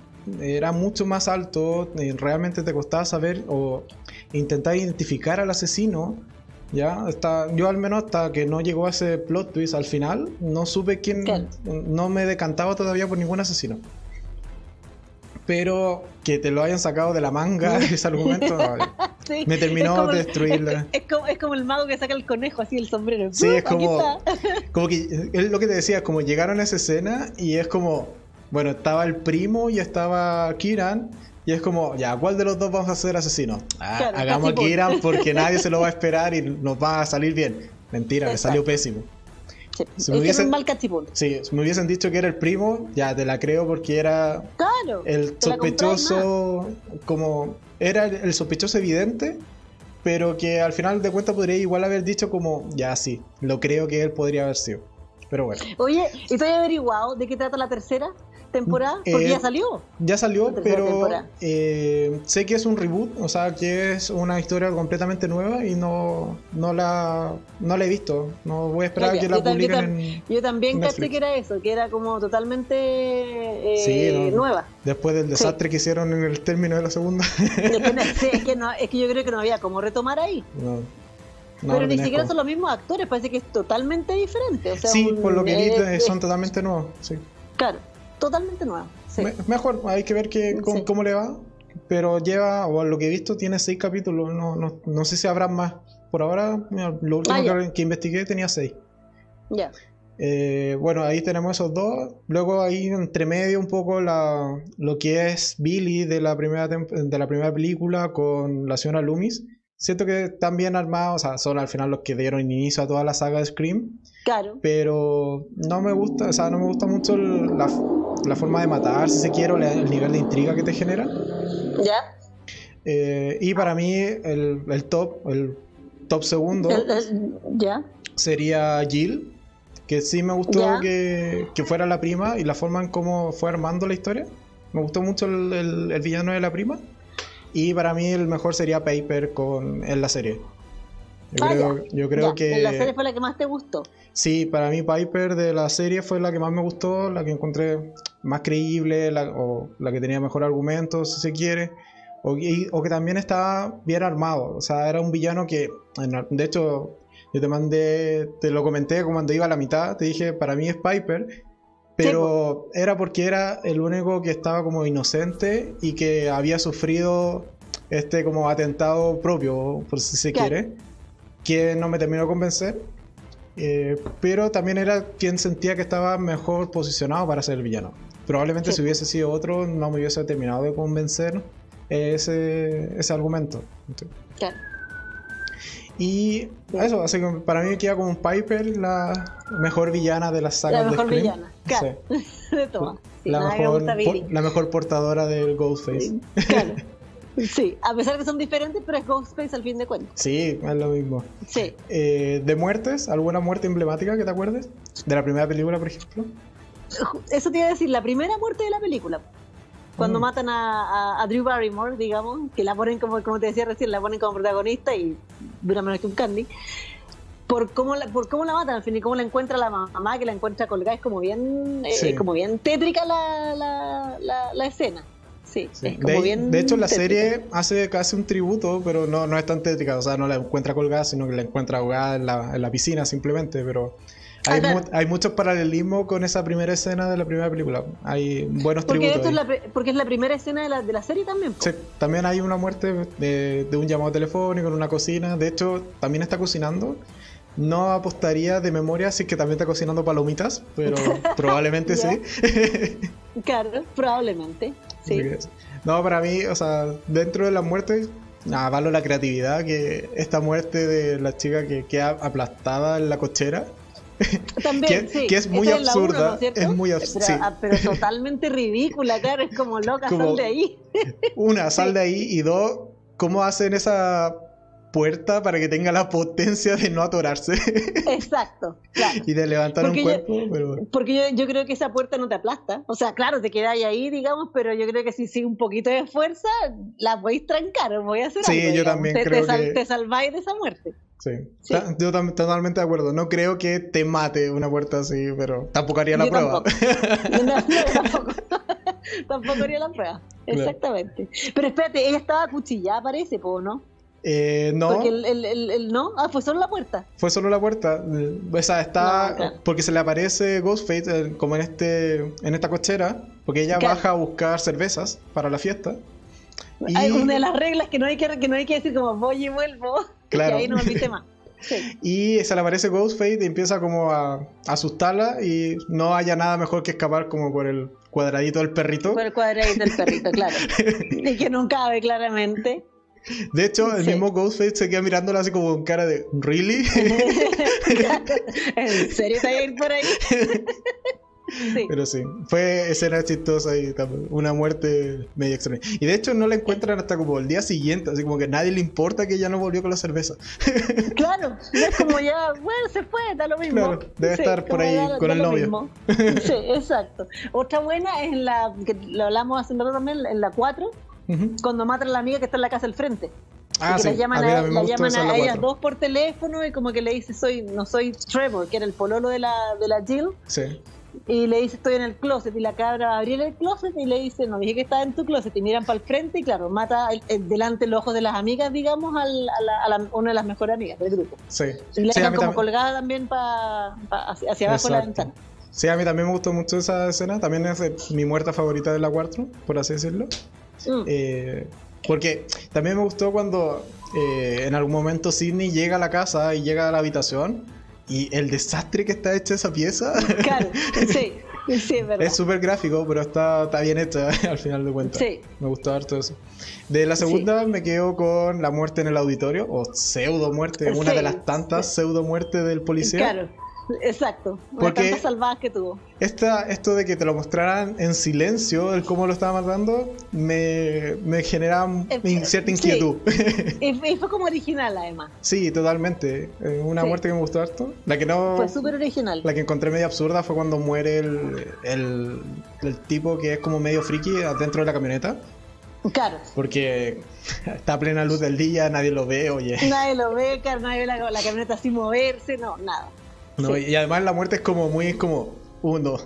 era mucho más alto, realmente te costaba saber o intentar identificar al asesino. Ya, hasta, yo al menos hasta que no llegó a ese plot twist al final, no supe quién, no me decantaba todavía por ningún asesino. Pero que te lo hayan sacado de la manga ese argumento, me terminó de destruirla. Es, como, el mago que saca el conejo así el sombrero. Sí, es como, como que es lo que te decía, como llegaron a esa escena y es como, bueno, estaba el primo y estaba Kiran. Y es como, ya, ¿cuál de los dos vamos a ser asesinos? Ah, hagamos a Kiran porque nadie se lo va a esperar y nos va a salir bien. Mentira, me salió pésimo. Si me, hubiesen, sí, si me hubiesen dicho que era el primo, ya te la creo porque era el sospechoso, como era el sospechoso evidente, pero que al final de cuentas podría igual haber dicho como, ya sí, lo creo que él podría haber sido. Pero bueno. Oye, ¿y te averiguado de qué trata la tercera? Temporada? Porque ya eh, salió. Ya salió, pero eh, sé que es un reboot, o sea, que es una historia completamente nueva y no, no, la, no la he visto. No voy a esperar a que la publiquen en Yo también pensé que era eso, que era como totalmente eh, nueva. Después del desastre que hicieron en el término de la segunda. es, que no, es que yo creo que no había como retomar ahí. No. pero ni siquiera son los mismos actores, parece que es totalmente diferente. sí, por lo que vi, son totalmente nuevos. Sí. Claro totalmente nueva. mejor, hay que ver que, cómo, le va. Pero lleva, o lo que he visto, tiene seis capítulos. No, no, no sé si habrá más. Por ahora, lo último ah, que, investigué tenía seis. Ya. Eh, bueno, ahí tenemos esos dos. Luego ahí entre medio un poco la, lo que es Billy de la primera de la primera película con la señora Loomis. Siento que están bien armados, o sea, son al final los que dieron inicio a toda la saga de Scream. Claro. Pero no me gusta, o sea, no me gusta mucho la, la forma de matar, si se quiere, el nivel de intriga que te genera. Ya. Eh, y para mí, el, el, top, el top segundo, ya. sería Jill, que sí me gustó que, que, fuera la prima y la forma en cómo fue armando la historia. Me gustó mucho el, villano de la prima. Y para mí el mejor sería Paper con, en la serie. Yo ah, creo, yo creo que. ¿En la serie fue la que más te gustó? Sí, para mí Piper de la serie fue la que más me gustó, la que encontré más creíble, o la que tenía mejor argumento, si se quiere. O, o, que también estaba bien armado. O sea, era un villano que. De hecho, yo te mandé. Te lo comenté cuando iba a la mitad. Te dije, para mí es Piper. Pero era porque era el único que estaba como inocente y que había sufrido este como atentado propio, por si se quiere que no me terminó de convencer. Eh, pero también era quien sentía que estaba mejor posicionado para ser el villano. Probablemente si hubiese sido otro no me hubiese terminado de convencer ese, ese argumento. Claro. Y eso, así que para mí queda como un Piper la mejor villana de la saga. La mejor villana, claro. de todas. la, mejor, la mejor portadora del Ghostface. Claro. Sí, a pesar de que son diferentes, pero es Ghostface al fin de cuentas. Sí, es lo mismo. Sí. Eh, ¿De muertes? ¿Alguna muerte emblemática que te acuerdes? ¿De la primera película, por ejemplo? Eso te iba a decir, la primera muerte de la película. Cuando mm. matan a, Drew Barrymore, digamos, que la ponen como, como te decía recién, la ponen como protagonista y dura menos que un candy. Por cómo, la, por cómo la matan al fin y cómo la encuentra la mamá, que la encuentra colgada, es como bien, eh, como bien tétrica la, la, la escena. Sí, de, hecho, la serie hace casi un tributo, pero no, no es tan tétrica. O sea, no la encuentra colgada, sino que la encuentra ahogada en la, en la piscina simplemente. Pero hay, hay muchos paralelismos con esa primera escena de la primera película. Hay buenos porque tributos. porque es la primera escena de la, de la serie también. Sí, también hay una muerte de, de, un llamado telefónico en una cocina. De hecho, también está cocinando. No apostaría de memoria si es que también está cocinando palomitas, pero probablemente sí. claro, probablemente. No, para mí, o sea, dentro de las muertes, nada, valo la creatividad, que esta muerte de la chica que queda aplastada en la cochera. También, que, que, es muy absurda. es muy absurda. Ah, pero, totalmente ridícula, claro, es como loca, sal de ahí. una, sal de ahí, y dos, ¿cómo hacen esa puerta para que tenga la potencia de no atorarse. Exacto, claro. y de levantar un cuerpo. Porque yo, creo que esa puerta no te aplasta. O sea, claro, te quedáis ahí, digamos, pero yo creo que si sigue un poquito de fuerza, la podéis trancar, voy a hacer Sí, yo también creo que... te salváis de esa muerte. Sí. Yo también totalmente de acuerdo. No creo que te mate una puerta así, pero tampoco haría la prueba. Tampoco. tampoco. haría la prueba. Exactamente. Pero espérate, ella estaba cuchillada, parece, ¿no? Eh, no. Porque el, no, ah, fue solo la puerta. Fue solo la puerta. O sea, está. Porque se le aparece Ghostface eh, como en este. en esta cochera. Porque ella baja a buscar cervezas para la fiesta. Hay una de las reglas que no hay que, que no hay que decir como voy y vuelvo. Claro. Y ahí no me más. Y se le aparece Ghostface y empieza como a, asustarla y no haya nada mejor que escapar como por el cuadradito del perrito. Por el cuadradito del perrito, claro. y que no cabe claramente. De hecho, el mismo Ghostface se queda mirándola así como con cara de ¿Really? ¿En serio a ir por ahí? Pero sí, fue escena chistosa y una muerte medio extraña. Y de hecho no la encuentran hasta como el día siguiente, así como que a nadie le importa que ya no volvió con la cerveza. claro, es como ya, bueno, se fue, da lo mismo. Claro, debe estar por ahí con el novio. Sí, exacto. Otra buena es la, que lo hablamos hace un rato también, en la 4, cuando matan a la amiga que está en la casa del frente. Ah, sí. La llaman, a, la llaman a, ellas dos por teléfono y como que le dice soy no soy Trevor, que era el pololo de la, de la Jill. Sí. Y le dice estoy en el closet y la cabra va el closet y le dice no dije que estaba en tu closet y miran para el frente y claro mata delante los ojos de las amigas digamos a, la, una de las mejores amigas del grupo. Sí. Y la dejan como colgada también para hacia, abajo de la ventana. Sí, a mí también me gustó mucho esa escena. También es mi muerta favorita de la 4, por así decirlo. Mm. Eh, porque también me gustó cuando eh, en algún momento Sidney llega a la casa y llega a la habitación y el desastre que está hecha esa pieza. Claro, sí. Sí, es verdad. Es súper gráfico, pero está, está bien hecha al final de cuentas. Sí. Me gustó harto eso. De la segunda me quedo con la muerte en el auditorio, o pseudo muerte, una de las tantas pseudo muertes del policía. Claro. Exacto. Porque tantas salvadas que tuvo. Esta, esto de que te lo mostraran en silencio, el cómo lo estaba matando, me, me generaba cierta inquietud. y fue como original, además. Sí, totalmente. Una muerte que me gustó harto. La que no. Fue súper original. La que encontré medio absurda fue cuando muere el, el, el tipo que es como medio friki dentro de la camioneta. Claro. Porque está a plena luz del día, nadie lo ve, oye. Nadie lo ve, nadie ve la, la camioneta sin moverse, no, nada. No, Y además la muerte es como muy, como uno,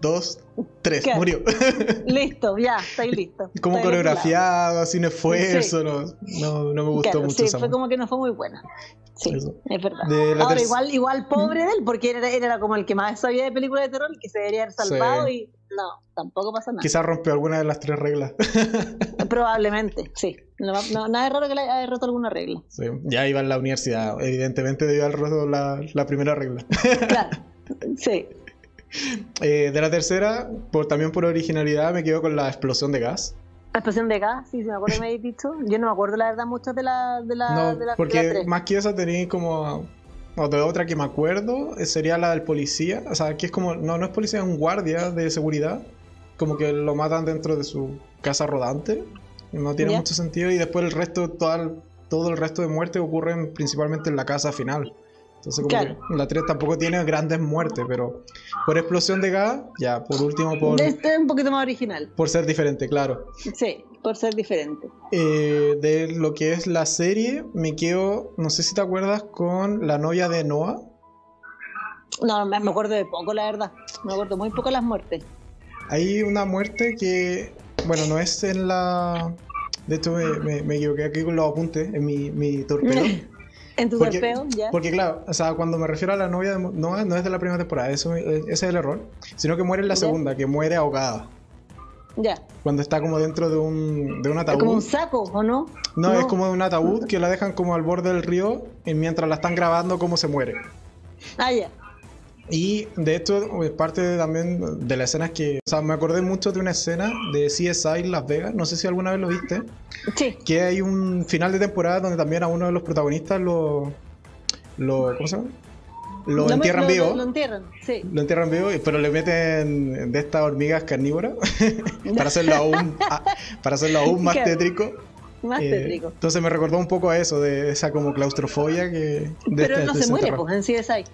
dos, tres, murió. Listo, ya, estoy listo. Como coreografiado, sin esfuerzo, no, no, me gustó mucho. Sí, fue como que no fue muy buena. Sí, es verdad. Ahora, igual, igual pobre de él, porque era, era como el que más sabía de películas de terror, que se debería haber salvado y no, tampoco pasa nada. Quizás rompió alguna de las tres reglas. Probablemente, sí. No, nada es raro que le haya roto alguna regla. Sí, ya iba en la universidad, evidentemente debió haber roto la, la primera regla. claro, sí. Eh, de la tercera, por, también por originalidad, me quedo con la explosión de gas. La explosión de gas, sí, sí, me acuerdo que me habéis dicho. Yo no me acuerdo la verdad mucho de la, de la, no, de la porque más que esa tenía como otra que me acuerdo eh, sería la del policía. O sea, que es como. No, no es policía, es un guardia de seguridad. Como que lo matan dentro de su casa rodante. No tiene mucho sentido. Y después el resto, todo todo el resto de muertes ocurren principalmente en la casa final. Entonces, como la 3 tampoco tiene grandes muertes, pero por explosión de gas, ya, por último, por. Este es un poquito más original. Por ser diferente, claro. Sí, por ser diferente. Eh, de lo que es la serie, me quedo, no sé si te acuerdas, con la novia de Noah. No, me acuerdo de poco, la verdad. Me acuerdo muy poco las muertes. Hay una muerte que, bueno, no es en la. De hecho, me, me, equivoqué aquí con los apuntes, en mi, mi torpedo. En tu porque, ya. Porque claro, o sea, cuando me refiero a la novia de Noah, no es de la primera temporada, eso, ese es el error, sino que muere en la segunda, que muere ahogada. Ya. Cuando está como dentro de un, de un ataúd. ¿Es como un saco, ¿o no? no? es como un ataúd que la dejan como al borde del río y mientras la están grabando cómo se muere. Ah, ya. Y de hecho, es parte también de las escenas que. O sea, me acordé mucho de una escena de CSI Las Vegas, no sé si alguna vez lo viste. Sí. Que hay un final de temporada donde también a uno de los protagonistas lo. lo ¿Cómo se llama? Lo entierran vivo. Lo, entierran, sí. Lo entierran vivo, pero le meten de estas hormigas carnívoras para hacerlo aún, para hacerlo aún más tétrico. Más eh, tétrico. Entonces me recordó un poco a eso, de esa como claustrofobia que... Pero este no se muere, pues, en CSI.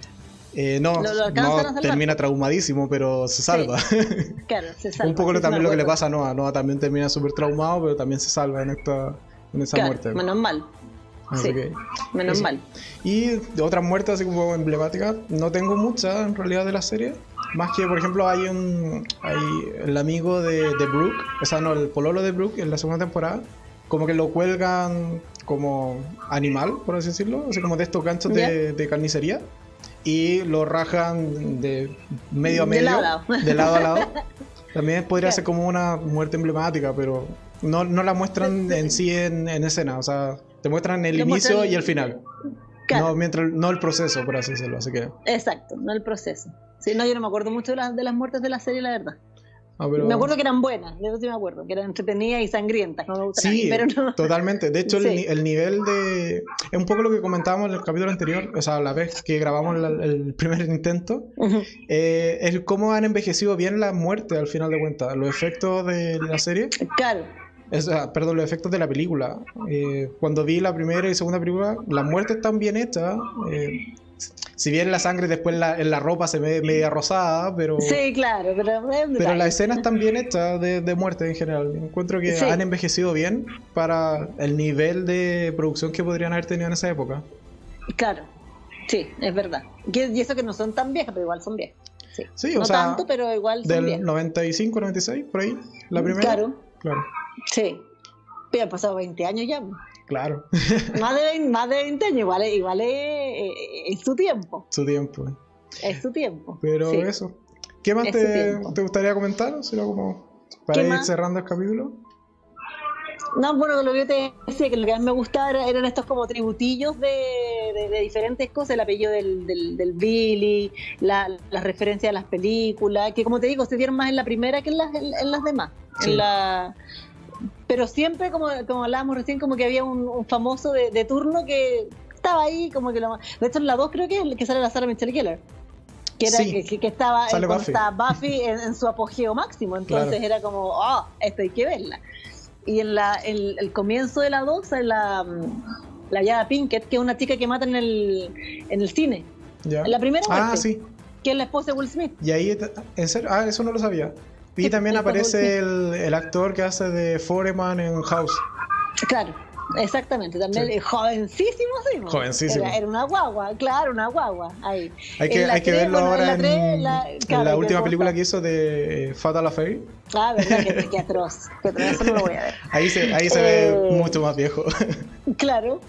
Eh, no, no termina traumadísimo, pero se salva. Claro, se salva. Un poco también lo que le pasa a Noah. Noah también termina súper traumado, pero también se salva en, esta, en esa muerte. Menos mal. sí, menos mal. Y de otras muertes así como emblemáticas, no tengo muchas en realidad de la serie. Más que, por ejemplo, hay un hay el amigo de, de Brooke, o sea, no, el pololo de Brooke en la segunda temporada, como que lo cuelgan como animal, por así decirlo, así como de estos ganchos de, de carnicería y lo rajan de medio a medio, de lado a lado. También podría ser como una muerte emblemática, pero no, no la muestran en sí en, escena, o sea, te muestran el inicio y el final. No, mientras, no el proceso, por así decirlo, así que... Exacto, no el proceso. Sí, no, yo no me acuerdo mucho de, las, de las muertes de la serie, la verdad. Ah, me acuerdo que eran buenas, de eso sí me acuerdo, que eran entretenidas y sangrientas. sí, totalmente. De hecho, el, nivel de. Es un poco lo que comentábamos en el capítulo anterior, o sea, la vez que grabamos el primer intento, eh, es cómo han envejecido bien la muerte al final de cuentas, los efectos de la serie. Claro. perdón, los efectos de la película. Eh, cuando vi la primera y segunda película, las muertes están bien hechas. Eh, si bien la sangre después en la ropa se ve media rosada, pero. Sí, claro, pero. Pero las escenas están bien hechas de, muerte en general. Encuentro que han envejecido bien para el nivel de producción que podrían haber tenido en esa época. Claro, sí, es verdad. Y eso que no son tan viejas, pero igual son viejas. Sí, no tanto, pero igual son Del 95, 96, por ahí, la primera. Claro. Claro. Sí. Pero han pasado 20 años ya. Claro. más, de 20, más de 20 años, igual, igual es, es, su tiempo. Su tiempo. Es su tiempo. Pero eso. ¿Qué más te, te, gustaría comentar? ¿Será como para ir cerrando el capítulo? No, bueno, lo que yo te decía, que lo que más me gustaba eran estos como tributillos de, de, diferentes cosas, el apellido del, del, Billy, la, las referencias a las películas, que como te digo, se dieron más en la primera que en las, en, las demás. En la pero siempre, como, como hablábamos recién, como que había un, famoso de, turno que estaba ahí, como que lo De hecho, en la 2 creo que, que sale la Sara Michelle Keller. que, era, que, estaba, Buffy, en, su apogeo máximo, entonces era como, oh, esto hay que verla. Y en la, el, comienzo de la 2, la, la Yada Pinkett, que es una chica que mata en el, en el cine. En la primera ah, sí. que es la esposa de Will Smith. Y ahí, ¿en serio? Ah, eso no lo sabía. Y también aparece el, el, actor que hace de Foreman en House. Claro. Exactamente, también jovencísimo, sí. Jovencísimo. Era, una guagua, claro, una guagua. Ahí. Hay que, hay que verlo ahora en, la, última película que hizo de Fatal Affair. Ah, verdad, que, que atroz. Que eso no lo voy a ver. Ahí se, ahí se ve eh, mucho más viejo. Claro.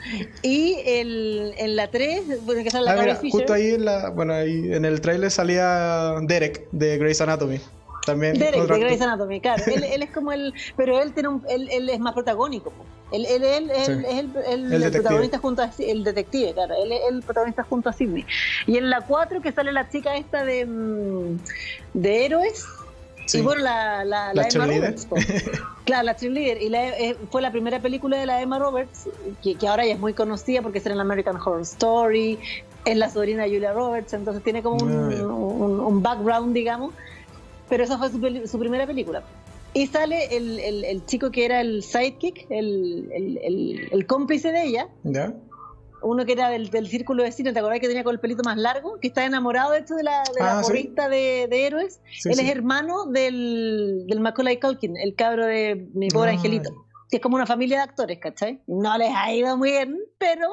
Y el, en la 3, bueno, que sale la ah, mira, Justo ahí en, la, bueno, ahí en el trailer salía Derek de Grey's Anatomy. También Derek de Grey's Anatomy, claro. él, él, es como el. Pero él, tiene un, él, él es más protagónico. Él, él, él, es el, el, protagonista junto a el detective, claro. Él es el protagonista junto a Sidney. Y en la 4 que sale la chica esta de, mm, de héroes. Y bueno, la, la, la, Emma Roberts. claro, la cheerleader. Y la, eh, fue la primera película de la Emma Roberts, que, que ahora ya es muy conocida porque está en American Horror Story, es la sobrina de Julia Roberts, entonces tiene como un, ah, un, un background, digamos pero esa fue su, primera película. Y sale el, el, chico que era el sidekick, el, el cómplice de ella. ¿Ya? Uno que era del, del, círculo de cine, ¿te acordás que tenía con el pelito más largo? Que está enamorado de hecho de la, de la ah, de, de, héroes. Él es hermano del, del Macaulay Culkin, el cabro de mi pobre ah, angelito. Que es como una familia de actores, ¿cachai? No les ha ido muy bien, pero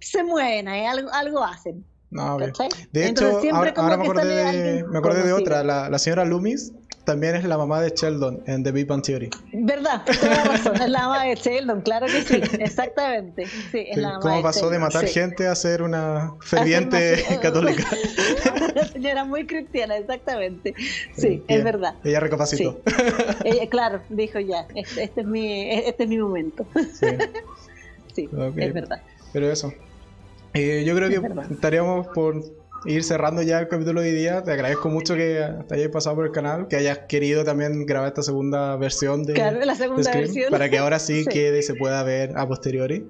se mueven, algo, algo hacen. No, De hecho, ahora, me, acordé de, me acordé de otra. La, la, señora Loomis también es la mamá de Sheldon en The Big Bang Theory. ¿Verdad? Toda razón, es la mamá de Sheldon, claro que sí, exactamente. Sí, es la mamá ¿Cómo pasó de, matar gente a ser una ferviente católica? Una señora muy cristiana, exactamente. Sí, es verdad. Ella recapacitó. Ella, claro, dijo ya, este, este, es, mi, este es mi momento. Sí, sí es verdad. Pero eso, eh, yo creo que estaríamos por ir cerrando ya el capítulo de hoy día. Te agradezco mucho que te hayas pasado por el canal, que hayas querido también grabar esta segunda versión de, claro, la segunda versión. para que ahora sí, quede y se pueda ver a posteriori.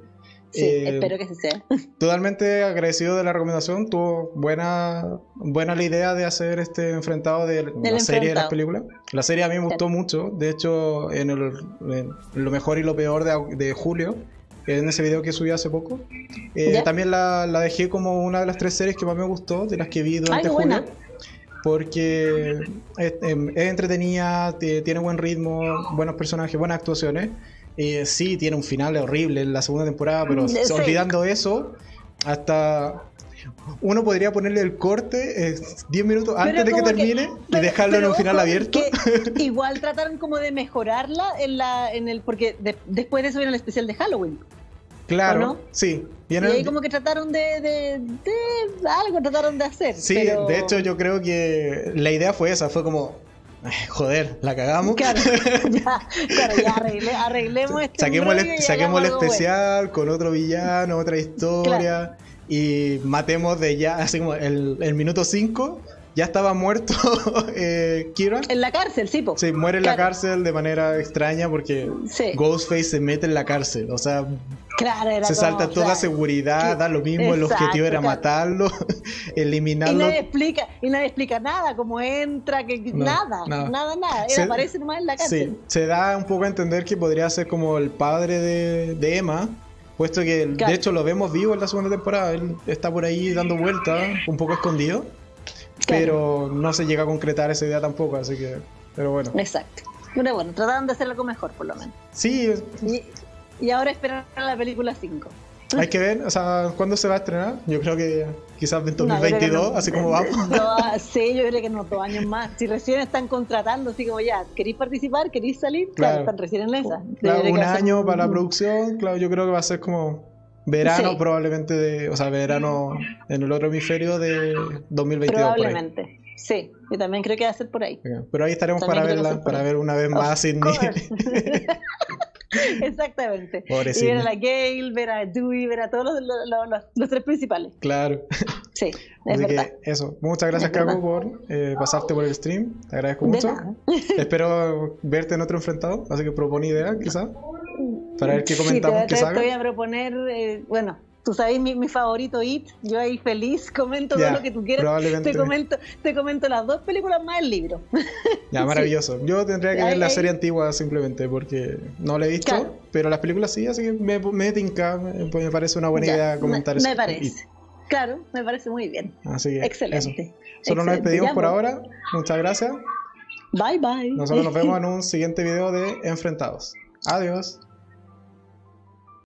Sí, eh, espero que sea. Totalmente agradecido de la recomendación. Tuvo buena, buena la idea de hacer este enfrentado de la serie de las películas. La serie a mí me gustó mucho. De hecho, en, el, lo mejor y lo peor de, de julio en ese video que subí hace poco. Eh, también la, dejé como una de las tres series que más me gustó, de las que vi durante julio. Porque es, em, entretenida, tiene buen ritmo, buenos personajes, buenas actuaciones. Eh, sí, tiene un final horrible en la segunda temporada, pero mm, olvidando eso, hasta uno podría ponerle el corte 10 minutos antes de que termine y dejarlo en un final abierto. igual trataron como de mejorarla en la en el porque después de eso viene el especial de Halloween. Claro, sí. y ahí como que trataron de, de, algo, trataron de hacer. Sí, de hecho yo creo que la idea fue esa, fue como, joder, la cagamos. Claro, ya, claro, ya arreglemos este Saquemos el, saquemos el especial con otro villano, otra historia y matemos de ya, así como el, el minuto 5 ya estaba muerto eh, Kira. En la cárcel, sí, po. Sí, muere en la cárcel de manera extraña porque Ghostface se mete en la cárcel. O sea, se salta toda seguridad, da lo mismo, el objetivo era matarlo, eliminarlo. Y nadie explica, y nadie explica nada, cómo entra, que nada, nada, nada, nada. Él aparece nomás en la cárcel. Sí, se da un poco a entender que podría ser como el padre de, de Emma. Puesto que de hecho lo vemos vivo en la segunda temporada, él está por ahí dando vueltas, un poco escondido. Pero no se llega a concretar esa idea tampoco, así que. Pero bueno. Exacto. Pero bueno, trataron de hacer algo mejor, por lo menos. Sí. Y, ahora esperar a la película 5. Hay que ver, o sea, ¿cuándo se va a estrenar? Yo creo que quizás en 2022, así como vamos. sí, yo creo que no, dos años más. Si recién están contratando, así como ya, ¿queréis participar? ¿Queréis salir? Claro, están recién en esa. Claro, un año para la producción, claro, yo creo que va a ser como Verano probablemente de, o sea, verano en el otro hemisferio de 2022. Probablemente, sí, yo también creo que va a ser por ahí. Pero ahí estaremos para verla, para ver una vez más Sidney. Exactamente. y ver a la Gale, ver a Dewey, ver a todos los, los, los, tres principales. Claro. Sí, es verdad. eso. Muchas gracias, Cago, por eh, pasarte por el stream. Te agradezco mucho. Espero verte en otro enfrentado, así que propone idea, quizás. Para ver qué comentamos sí, te, te, voy a proponer, eh, bueno, Tú sabes mi, mi favorito It, yo ahí feliz, comento todo lo que tú quieras. Te comento, te comento las dos películas más el libro. Ya, maravilloso. Yo tendría que ver la serie antigua simplemente porque no la he visto, pero las películas sí, así que me, me tinca, me, parece una buena idea comentar eso. Me parece. Claro, me parece muy bien. Así que Excelente. Solo nos despedimos por ahora. Muchas gracias. Bye bye. Nosotros nos vemos en un siguiente video de Enfrentados. Adiós.